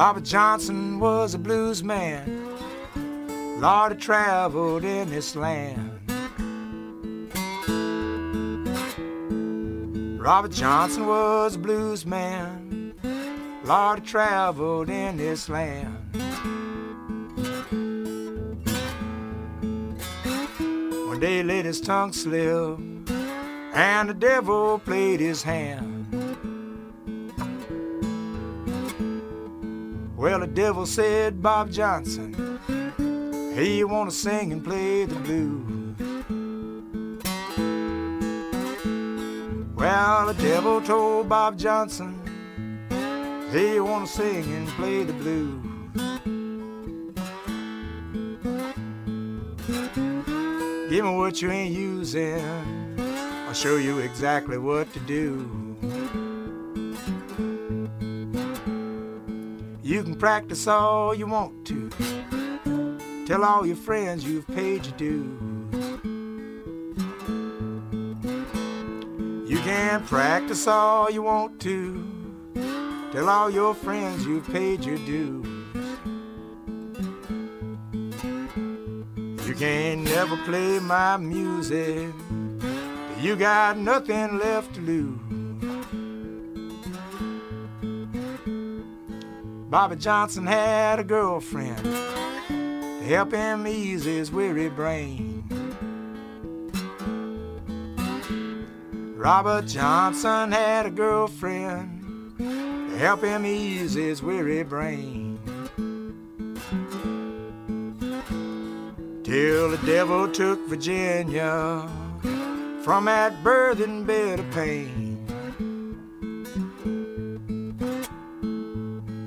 Robert Johnson was a blues man. Lord, he traveled in this land. Robert Johnson was a blues man. Lord, he traveled in this land. One day let his tongue slip, and the devil played his hand. Well, the devil said, Bob Johnson, want to sing and play the blues? Well, the devil told Bob Johnson, want to sing and play the blues? Give me what you ain't using, I'll show you exactly what to do. You can practice all you want to. Tell all your friends you've paid your dues. You can practice all you want to. Tell all your friends you've paid your dues. You can never play my music. You got nothing left to lose. Bobby Johnson had a girlfriend to help him ease his weary brain. Robert Johnson had a girlfriend to help him ease his weary brain. Till the devil took Virginia from that birthing bed of pain.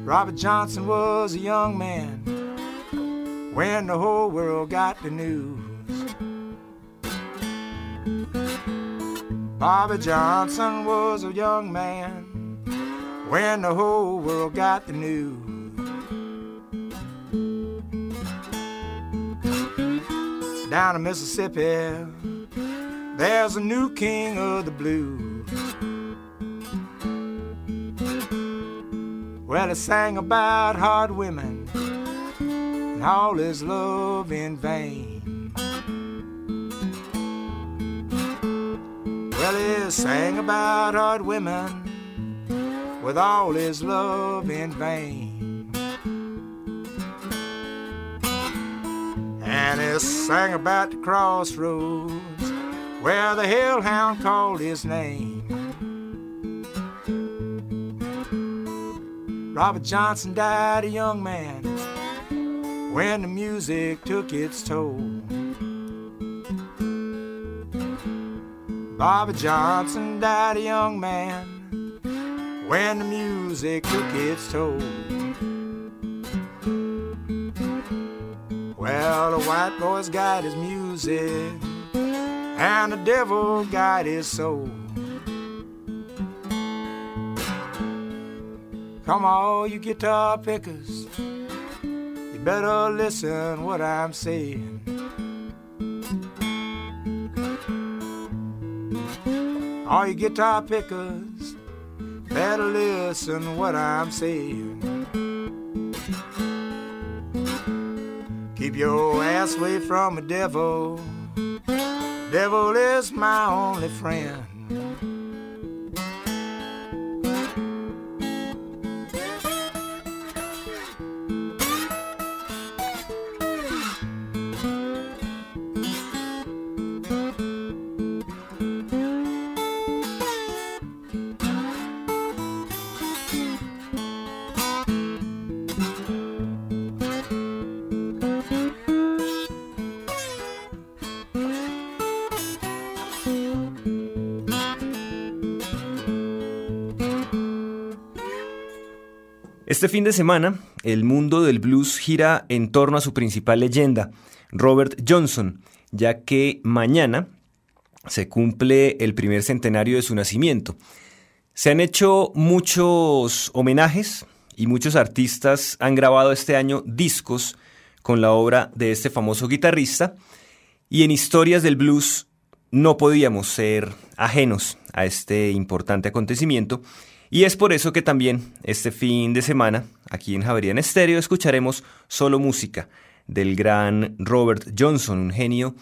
Robert Johnson was a young man when the whole world got the news. Bobby Johnson was a young man when the whole world got the news. Down in Mississippi, there's a new king of the blues. Well, he sang about hard women and all his love in vain. Well, he sang about hard women with all his love in vain. And he sang about the crossroads where the hellhound called his name. Robert Johnson died a young man when the music took its toll. Bobby Johnson died a young man when the music took its toll. Well, the white boy's got his music, and the devil got his soul. Come on, you guitar pickers, you better listen what I'm saying. All you guitar pickers, better listen what I'm saying. Keep your ass away from the devil. Devil is my only friend. Este fin de semana, el mundo del blues gira en torno a su principal leyenda, Robert Johnson, ya que mañana se cumple el primer centenario de su nacimiento. Se han hecho muchos homenajes y muchos artistas han grabado este año discos con la obra de este famoso guitarrista y en historias del blues no podíamos ser ajenos a este importante acontecimiento Y es por eso que también este fin de semana, aquí en Javerian Estéreo, escucharemos solo música del gran Robert Johnson, un genio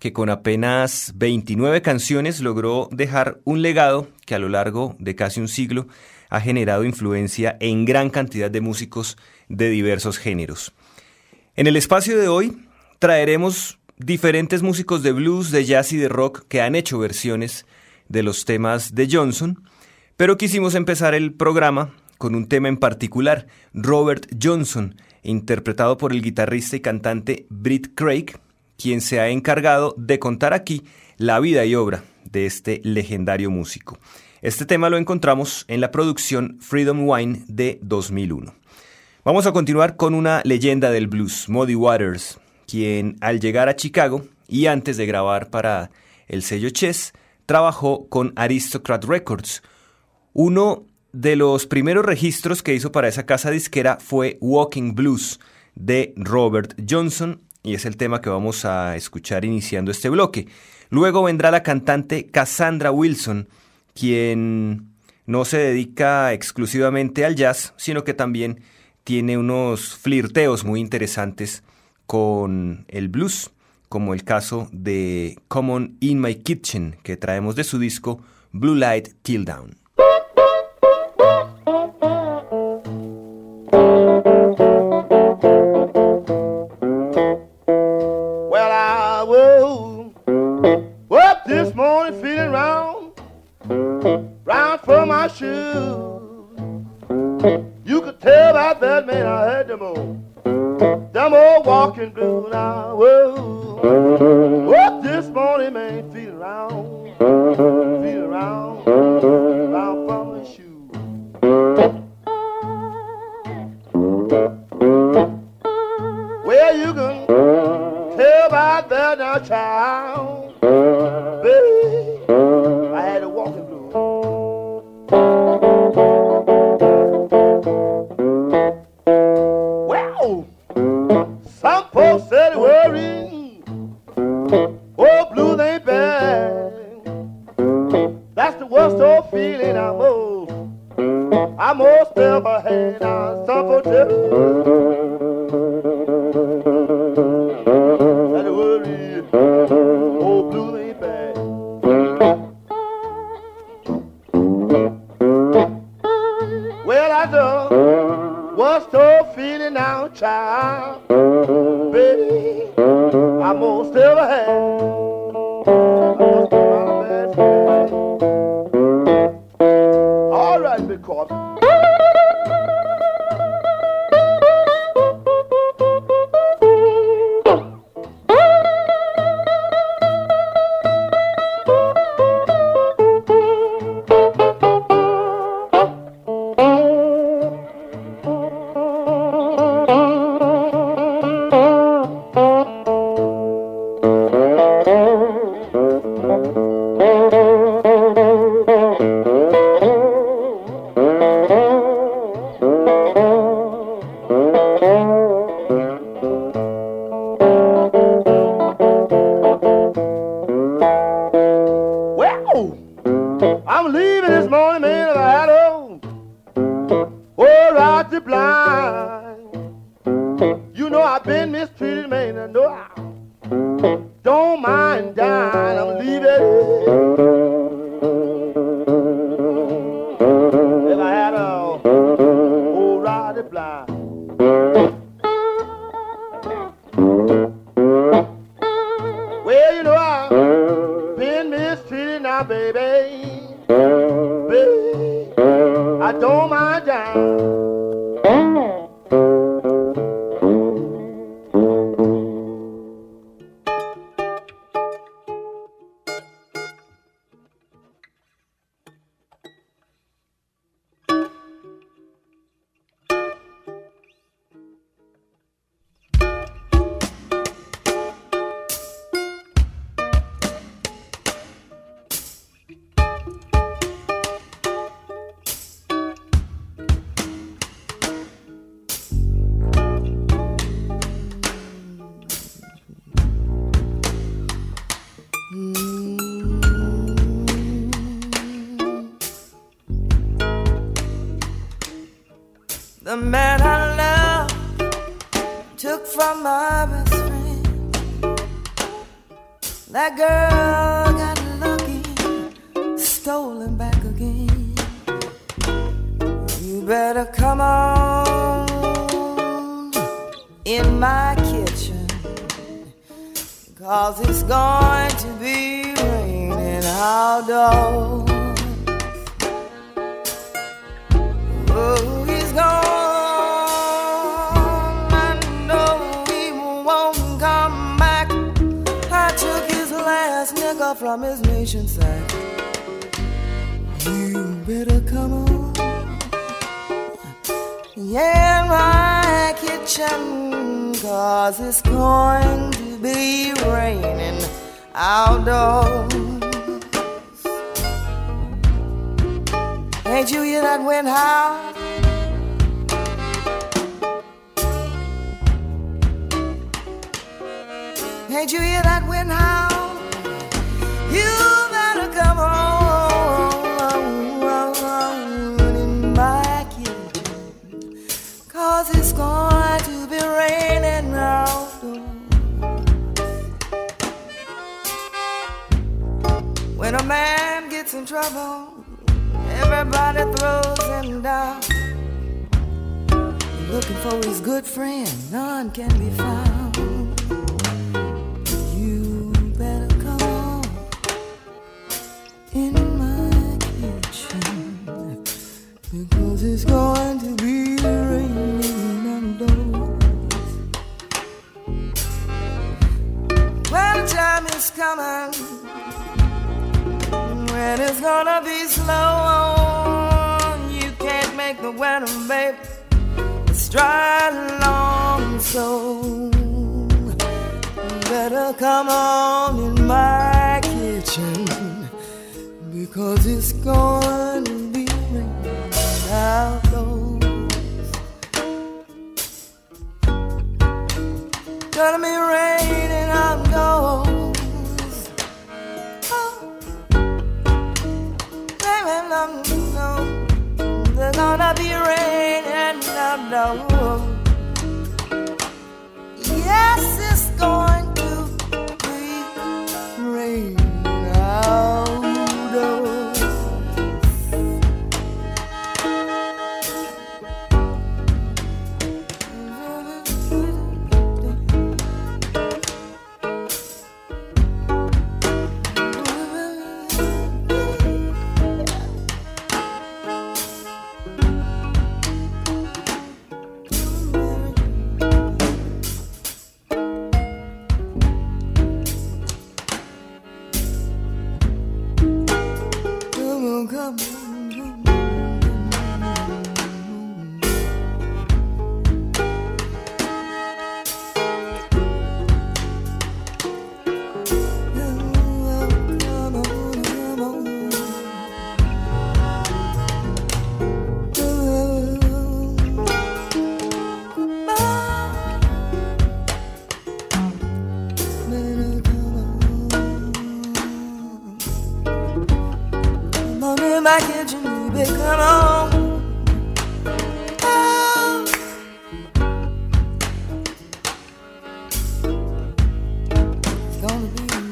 que con apenas 29 canciones logró dejar un legado que a lo largo de casi un siglo ha generado influencia en gran cantidad de músicos de diversos géneros. En el espacio de hoy traeremos diferentes músicos de blues, de jazz y de rock que han hecho versiones de los temas de Johnson, pero quisimos empezar el programa con un tema en particular, Robert Johnson, interpretado por el guitarrista y cantante Britt Craig, quien se ha encargado de contar aquí la vida y obra de este legendario músico. Este tema lo encontramos en la producción Freedom Wine de 2001. Vamos a continuar con una leyenda del blues, Muddy Waters, quien al llegar a Chicago y antes de grabar para el sello Chess, trabajó con Aristocrat Records. Uno de los primeros registros que hizo para esa casa disquera fue Walking Blues de Robert Johnson y es el tema que vamos a escuchar iniciando este bloque. Luego vendrá la cantante Cassandra Wilson, quien no se dedica exclusivamente al jazz, sino que también tiene unos flirteos muy interesantes con el blues, como el caso de Common in My Kitchen, que traemos de su disco Blue Light Till Down. Well, I woke up this morning feeling round, round for my shoes. You could tell by that man I had to move. them old walking blues. I woke up this morning, man, feeling round, feeling round. cha cha. It's going to be raining outdoors. Oh, he's gone. I know he won't come back. I took his last nickel from his nation sack. You better come on. Yeah, my kitchen, cause it's going to be raining outdoors. Ain't you hear that wind howl? Ain't you hear that wind howl? You better come home, my kitchen, cause it's going man gets in trouble, everybody throws him down. Looking for his good friend, none can be found. You better come on in my kitchen because it's going to be raining outdoors. Well, time is coming gonna be slow. You can't make the weather, babe. It's dry long, so better come on in my kitchen because it's to be raining outdoors. Gonna be raining outdoors. Gonna be rain and outdoors. Gonna be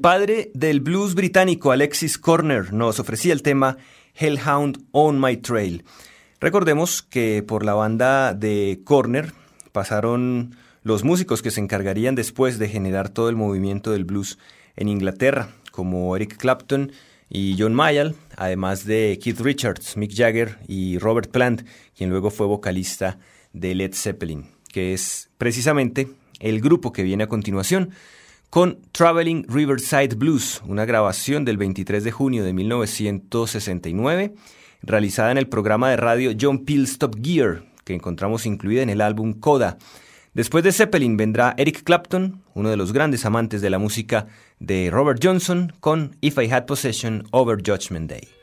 padre del blues británico Alexis Corner nos ofrecía el tema Hellhound on My Trail. Recordemos que por la banda de Corner pasaron los músicos que se encargarían después de generar todo el movimiento del blues en Inglaterra, como Eric Clapton y John Mayall, además de Keith Richards, Mick Jagger y Robert Plant, quien luego fue vocalista de Led Zeppelin, que es precisamente el grupo que viene a continuación con Traveling Riverside Blues, una grabación del 23 de junio de 1969, realizada en el programa de radio John Peel's Top Gear, que encontramos incluida en el álbum Coda. Después de Zeppelin vendrá Eric Clapton, uno de los grandes amantes de la música de Robert Johnson, con If I Had Possession Over Judgment Day.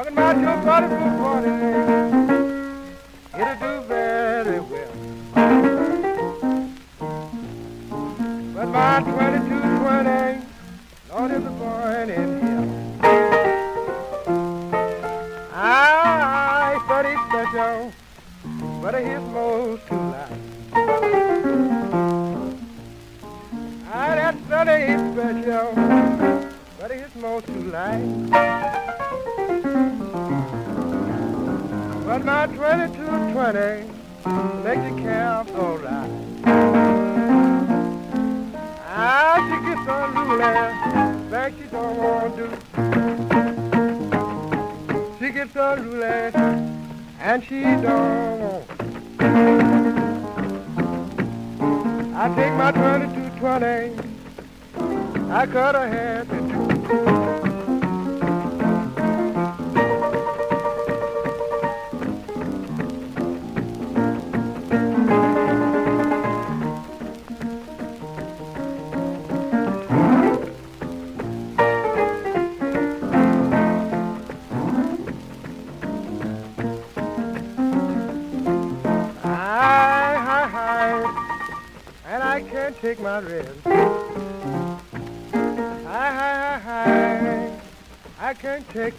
Talking about your for forty, it'll do very well. But twenty-two twenty, Lord is a born in hell. I study special, but his most too light. I that study special, but his most too light. But my 2220 makes the calf alright. Ah, she gets unruly, like she don't want to. She gets unruly, and she don't want I take my 2220, I cut her hair to two.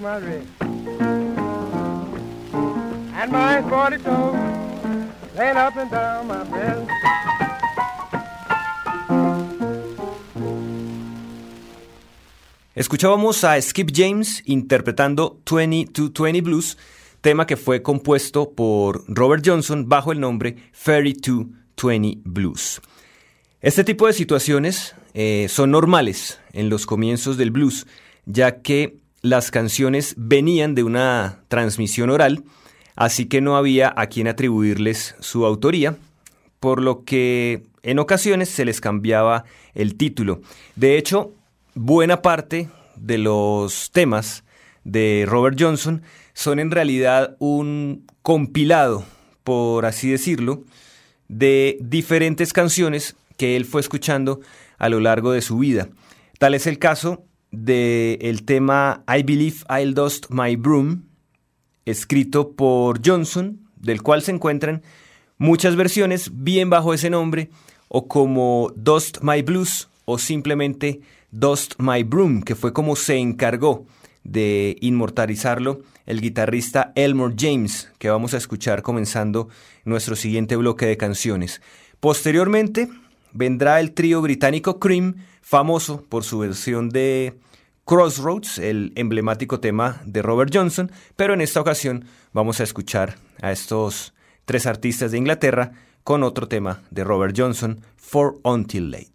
My rest. And my 40 toes laying up and down my breast. Escuchábamos a Skip James interpretando 2220 Blues, tema que fue compuesto por Robert Johnson bajo el nombre Ferry 220 Blues. Este tipo de situaciones eh, son normales en los comienzos del blues, ya que las canciones venían de una transmisión oral, así que no había a quien atribuirles su autoría, por lo que en ocasiones se les cambiaba el título. De hecho, buena parte de los temas de Robert Johnson son en realidad un compilado, por así decirlo, de diferentes canciones que él fue escuchando a lo largo de su vida. Tal es el caso del tema I Believe I'll Dust My Broom, escrito por Johnson, del cual se encuentran muchas versiones bien bajo ese nombre, o como Dust My Blues, o simplemente Dust My Broom, que fue como se encargó de inmortalizarlo el guitarrista Elmore James, que vamos a escuchar comenzando nuestro siguiente bloque de canciones. Posteriormente vendrá el trío británico Cream, famoso por su versión de Crossroads, el emblemático tema de Robert Johnson, pero en esta ocasión vamos a escuchar a estos tres artistas de Inglaterra con otro tema de Robert Johnson, For Until Late.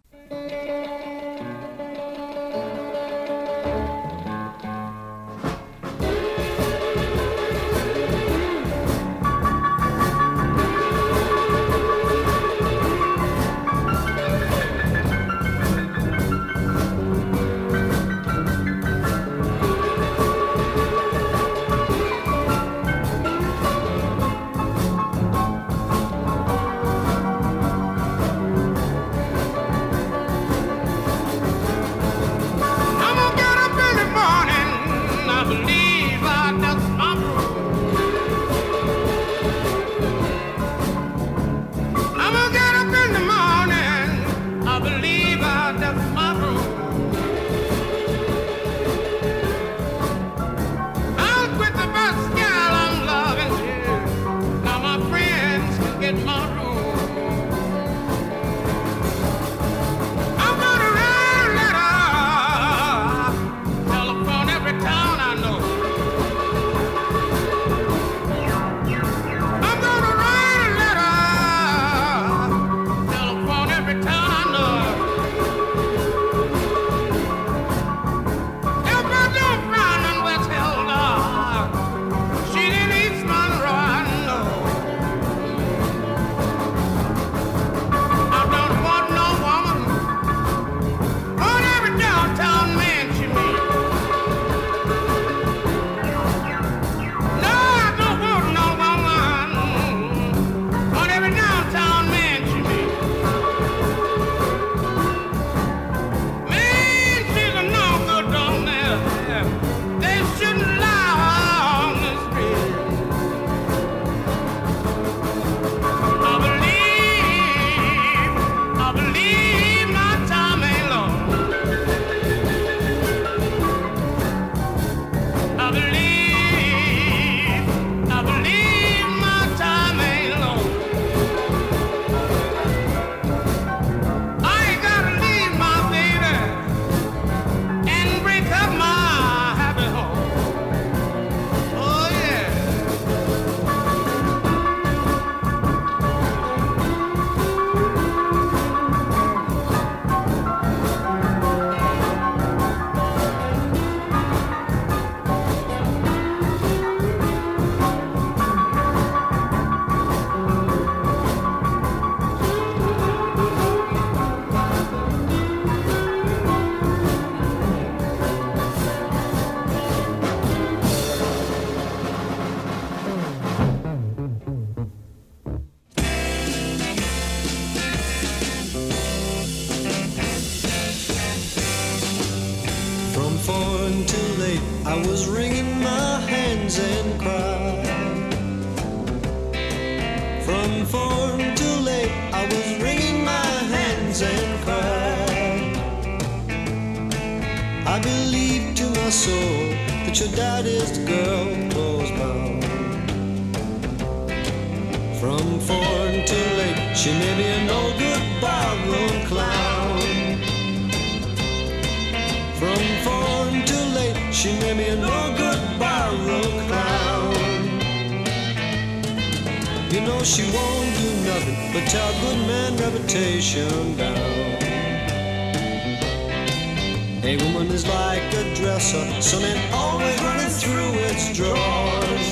basement, always running through its drawers.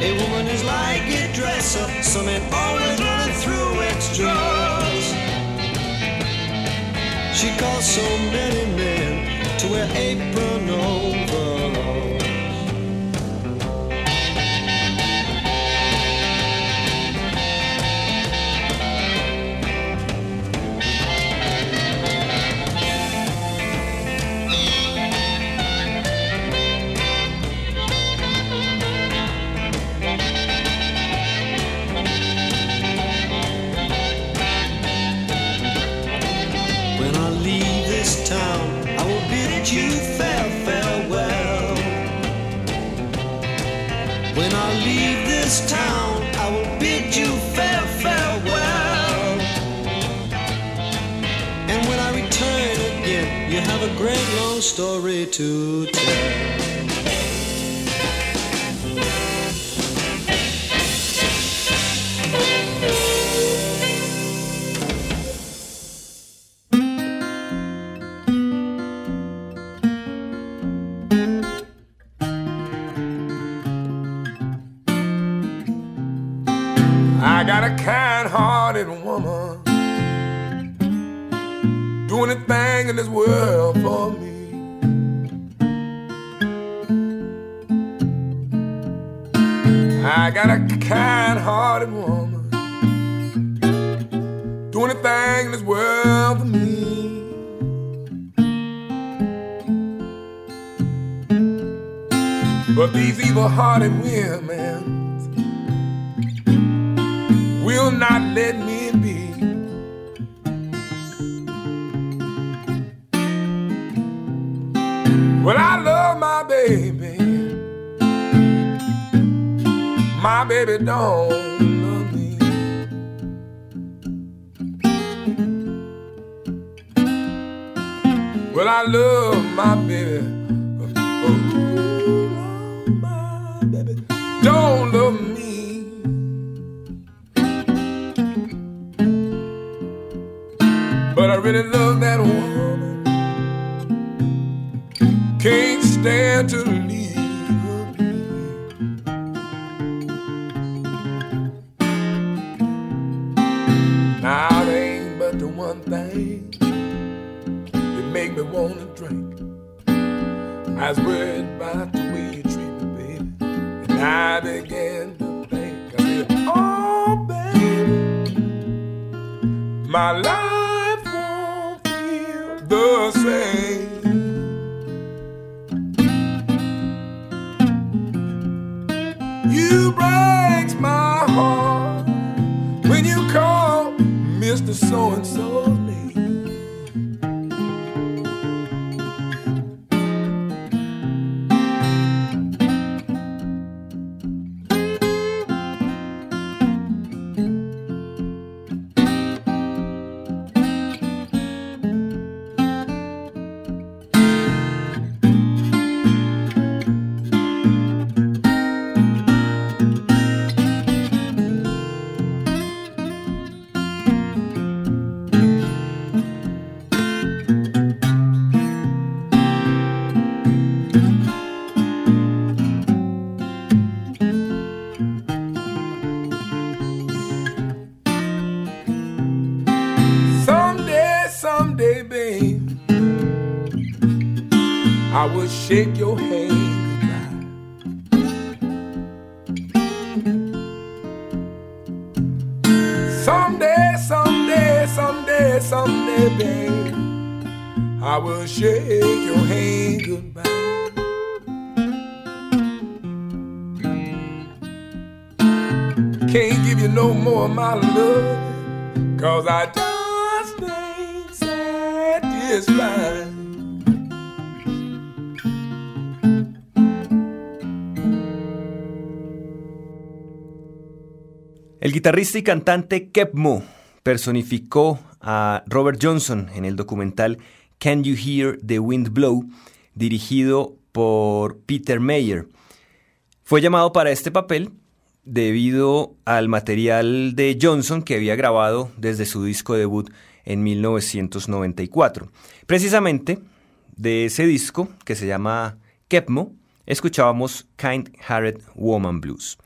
A woman is like a dresser, something always running through its drawers. She calls so many men to wear apron. Oh. story to tell. But these evil hearted women will not let me be. Well, I love my baby. My baby don't. love me. Well, I love my baby. shake your hand goodbye. Someday, someday, someday, someday, babe, I will shake your hand goodbye. Can't give you no more of my love. El guitarrista y cantante Kep Mo personificó a Robert Johnson en el documental Can You Hear the Wind Blow, dirigido por Peter Mayer. Fue llamado para este papel debido al material de Johnson que había grabado desde su disco debut en 1994. Precisamente de ese disco, que se llama Kepmo, escuchábamos Kind Hearted Woman Blues.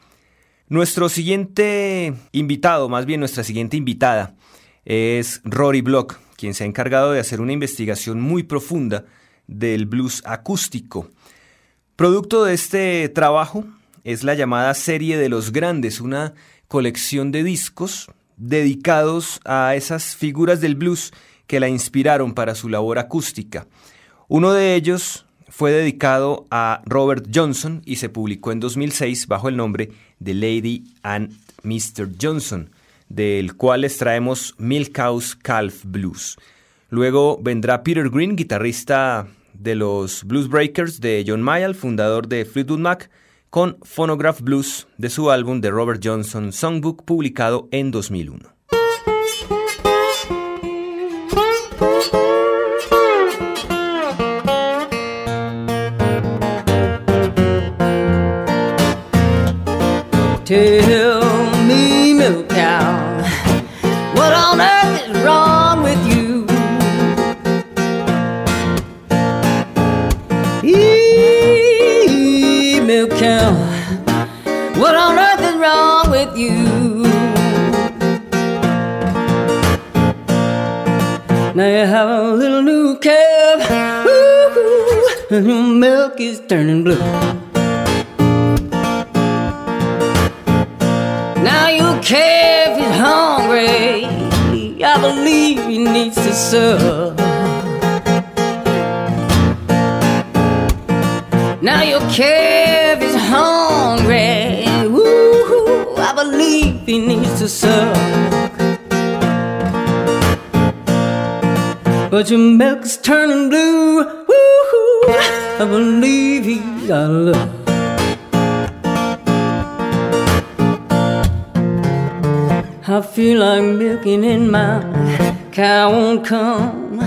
Nuestro siguiente invitado, más bien nuestra siguiente invitada, es Rory Block, quien se ha encargado de hacer una investigación muy profunda del blues acústico. Producto de este trabajo es la llamada Serie de los Grandes, una colección de discos dedicados a esas figuras del blues que la inspiraron para su labor acústica. Uno de ellos fue dedicado a Robert Johnson y se publicó en 2006 bajo el nombre The Lady and Mr. Johnson, del cual les traemos Milk House Calf Blues. Luego vendrá Peter Green, guitarrista de los Blues Breakers de John Mayall, fundador de Fleetwood Mac, con Phonograph Blues de su álbum The Robert Johnson Songbook publicado en 2001. Tell me, milk cow, what on earth is wrong with you? Eee, milk cow, what on earth is wrong with you? Now you have a little new calf, and your milk is turning blue. Your calf is hungry. I believe he needs to suck. Now your calf is hungry. Woo, I believe he needs to suck. But your milk's turning blue. Woo, I believe he got love. I feel like milking in my cow won't come.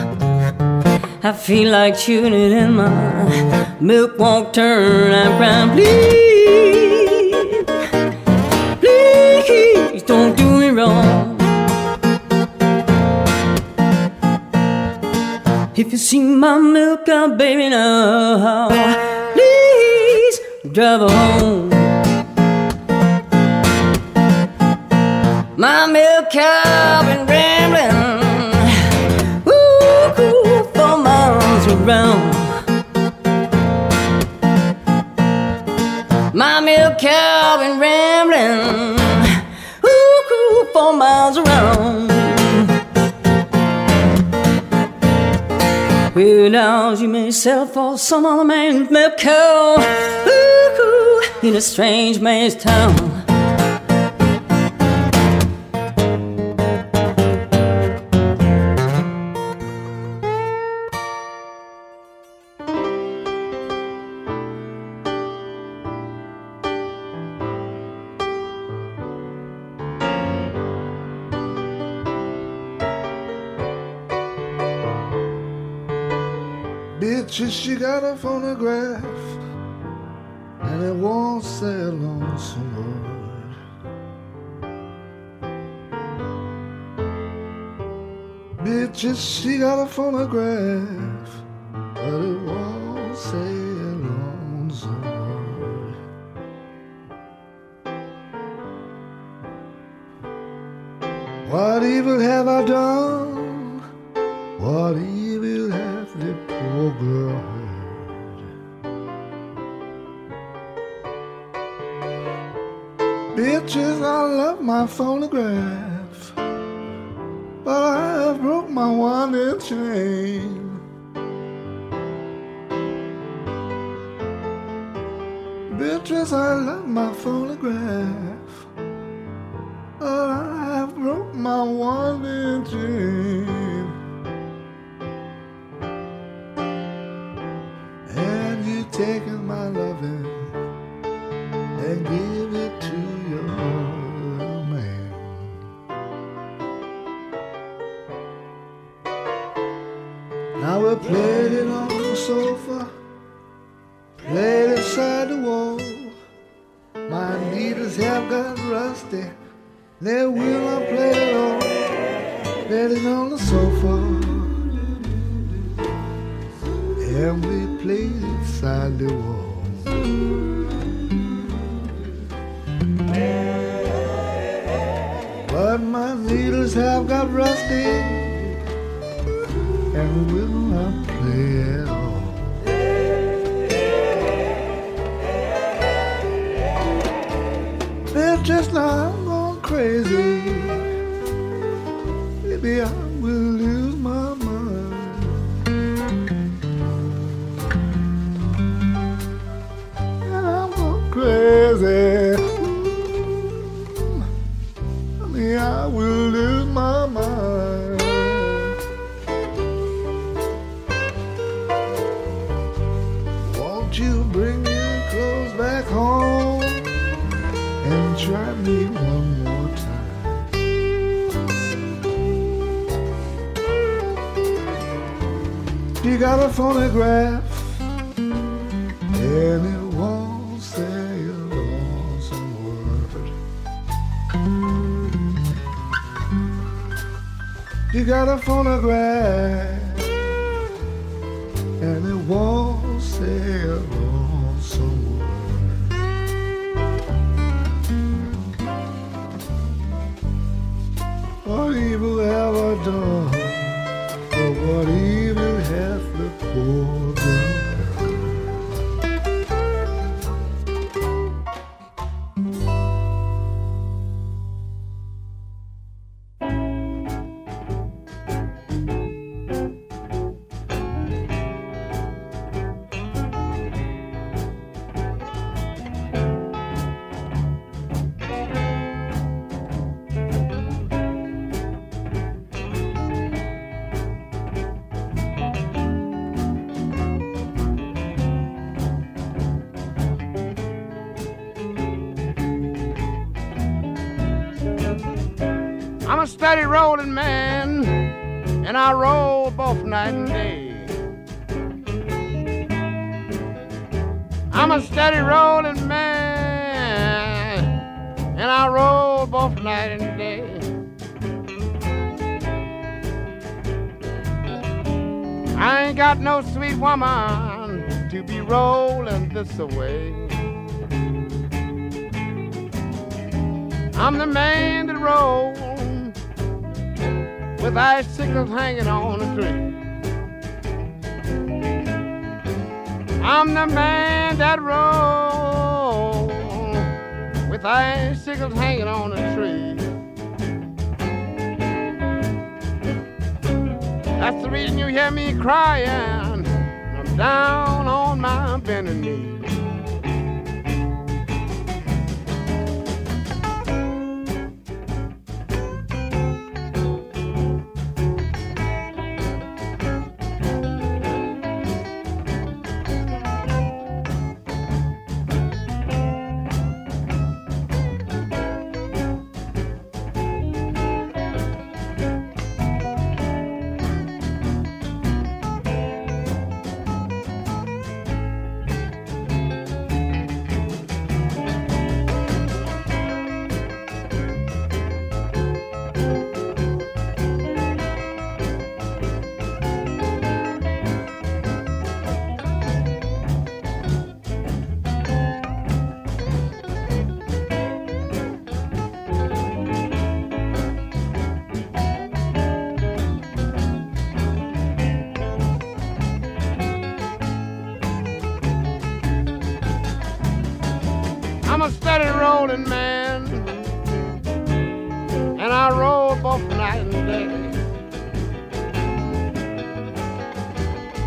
I feel like it in my milk won't turn out brown. Please, please don't do me wrong. If you see my milk out, baby, now, please drive home. My milk cow been rambling, ooh, ooh, for miles around. My milk cow been rambling, ooh, ooh, for miles around. Well, now you may sell for some other man's milk cow, ooh, ooh, in a strange man's town. Got a phonograph and it won't say on some word. Bitch, she got a phonograph, but it won't say on some word. What evil have I done? Phonograph, crazy. I'm a steady rolling man, and I roll both night and day. I ain't got no sweet woman to be rolling this away. I'm the man that rolls with icicles hanging on a tree. I'm the man that rolls with icicles hanging on a tree. That's the reason you hear me crying. I'm down on my bending knee. I'm a steady rolling man, and I roll both night and day.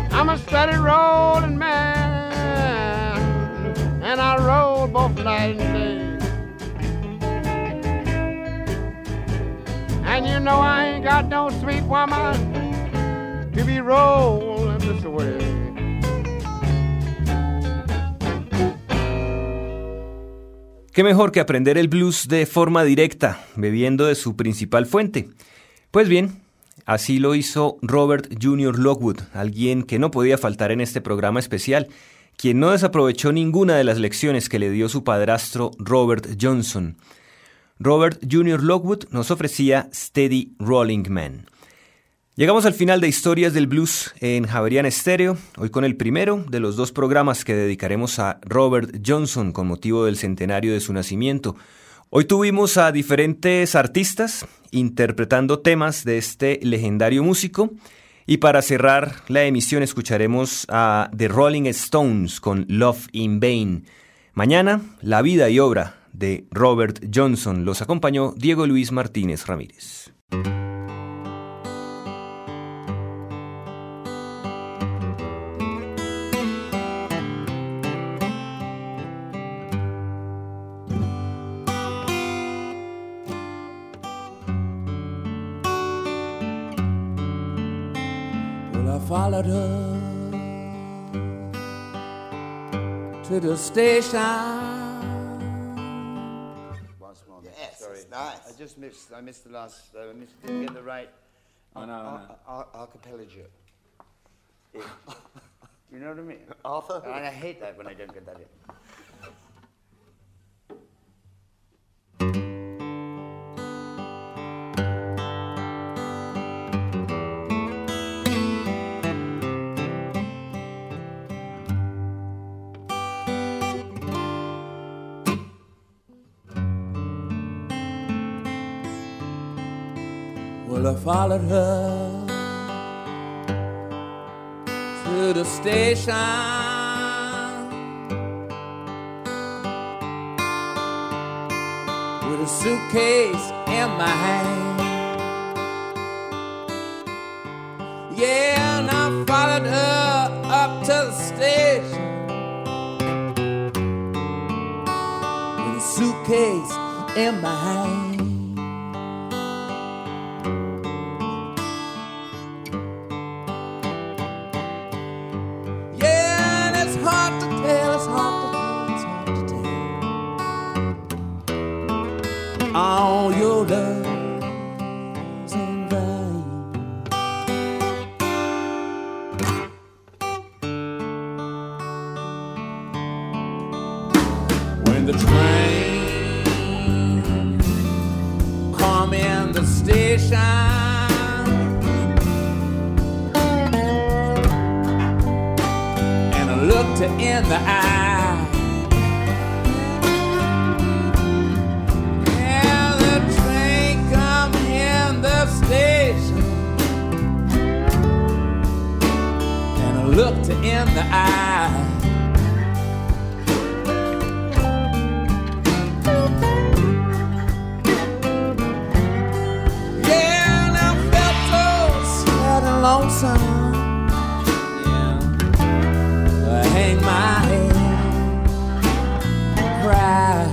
I'm a steady rolling man, and I roll both night and day. And you know I ain't got no sweet woman to be rolling ¿Qué mejor que aprender el blues de forma directa, bebiendo de su principal fuente? Pues bien, así lo hizo Robert Jr. Lockwood, alguien que no podía faltar en este programa especial, quien no desaprovechó ninguna de las lecciones que le dio su padrastro Robert Johnson. Robert Jr. Lockwood nos ofrecía Steady Rolling Man. Llegamos al final de Historias del Blues en Javerian Estéreo, hoy con el primero de los dos programas que dedicaremos a Robert Johnson con motivo del centenario de su nacimiento. Hoy tuvimos a diferentes artistas interpretando temas de este legendario músico y para cerrar la emisión escucharemos a The Rolling Stones con Love in Vain. Mañana, la vida y obra de Robert Johnson. Los acompañó Diego Luis Martínez Ramírez. Followed her to the station. Once more. Yes, sorry. nice. I just missed. I missed the last. Uh, I missed, didn't get the right. Oh, no, ar- no. ar- archipelago. Yeah. you know what I mean? Arthur? And I hate that when I don't get that in. Followed her to the station. With a suitcase in my hand. Yeah, and I followed her up to the station. With a suitcase in my hand. And her in the eye. Yeah, the train come in the station, and I looked her in the eye. Yeah, and I felt so sad and lonesome. Hang my head, cry.